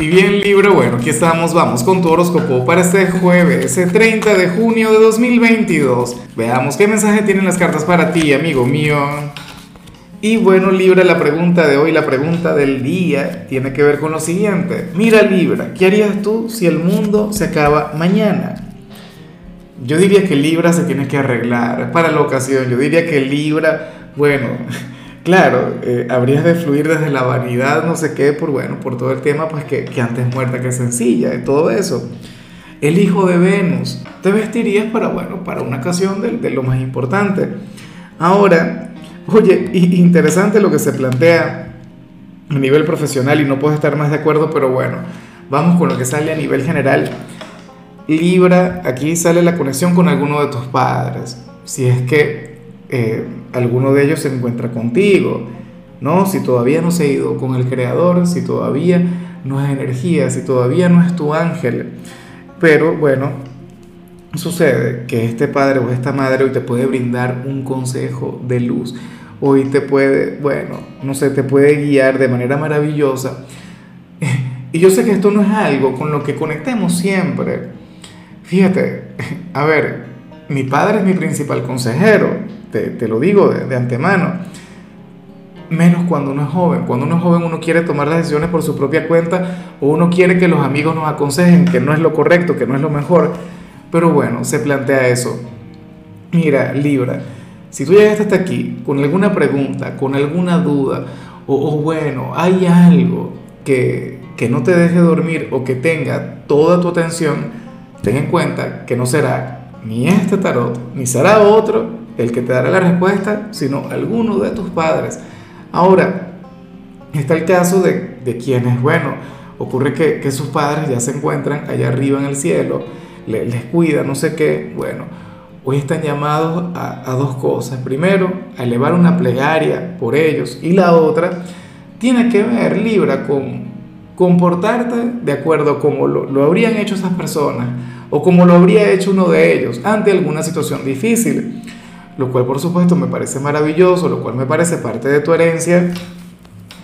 Y bien Libra, bueno, aquí estamos, vamos con tu horóscopo para este jueves, el 30 de junio de 2022. Veamos qué mensaje tienen las cartas para ti, amigo mío. Y bueno Libra, la pregunta de hoy, la pregunta del día, tiene que ver con lo siguiente. Mira Libra, ¿qué harías tú si el mundo se acaba mañana? Yo diría que Libra se tiene que arreglar para la ocasión. Yo diría que Libra, bueno... Claro, eh, habrías de fluir desde la vanidad, no sé qué, por bueno, por todo el tema, pues que, antes muerta que sencilla, y todo eso. El hijo de Venus, te vestirías para, bueno, para una ocasión de, lo más importante. Ahora, oye, interesante lo que se plantea a nivel profesional y no puedo estar más de acuerdo, pero bueno, vamos con lo que sale a nivel general. Libra, aquí sale la conexión con alguno de tus padres. Si es que eh, alguno de ellos se encuentra contigo, ¿no? Si todavía no se ha ido con el Creador, si todavía no es energía, si todavía no es tu ángel. Pero bueno, sucede que este padre o esta madre hoy te puede brindar un consejo de luz. Hoy te puede, bueno, no sé, te puede guiar de manera maravillosa. Y yo sé que esto no es algo con lo que conectemos siempre. Fíjate, a ver, mi padre es mi principal consejero te, lo digo de, antemano. Menos cuando uno es joven. Cuando uno es joven uno quiere tomar las decisiones por su propia cuenta o uno quiere que los amigos nos aconsejen que no es lo correcto, que no es lo mejor. Pero bueno, se plantea eso. Mira, Libra, si tú llegaste hasta aquí con alguna pregunta, con alguna duda, o, bueno, hay algo que, que no te deje dormir o que tenga toda tu atención, ten en cuenta que no será ni este tarot, ni será otro, el que te dará la respuesta, sino alguno de tus padres. Ahora, está el caso de, de quienes, bueno, ocurre que, sus padres ya se encuentran allá arriba en el cielo, les, cuida, no sé qué, bueno, hoy están llamados a, dos cosas. Primero, a elevar una plegaria por ellos y la otra tiene que ver, Libra, con comportarte de acuerdo a cómo lo, lo habrían hecho esas personas o como lo habría hecho uno de ellos ante alguna situación difícil lo cual por supuesto me parece maravilloso, lo cual me parece parte de tu herencia.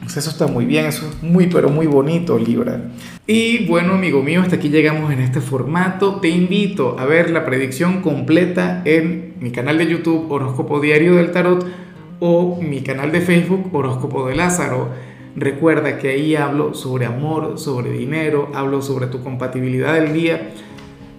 Pues eso está muy bien, eso es muy pero muy bonito, Libra. Y bueno, amigo mío, hasta aquí llegamos en este formato. Te invito a ver la predicción completa en mi canal de YouTube Horóscopo Diario del Tarot o mi canal de Facebook Horóscopo de Lázaro. Recuerda que ahí hablo sobre amor, sobre dinero, hablo sobre tu compatibilidad del día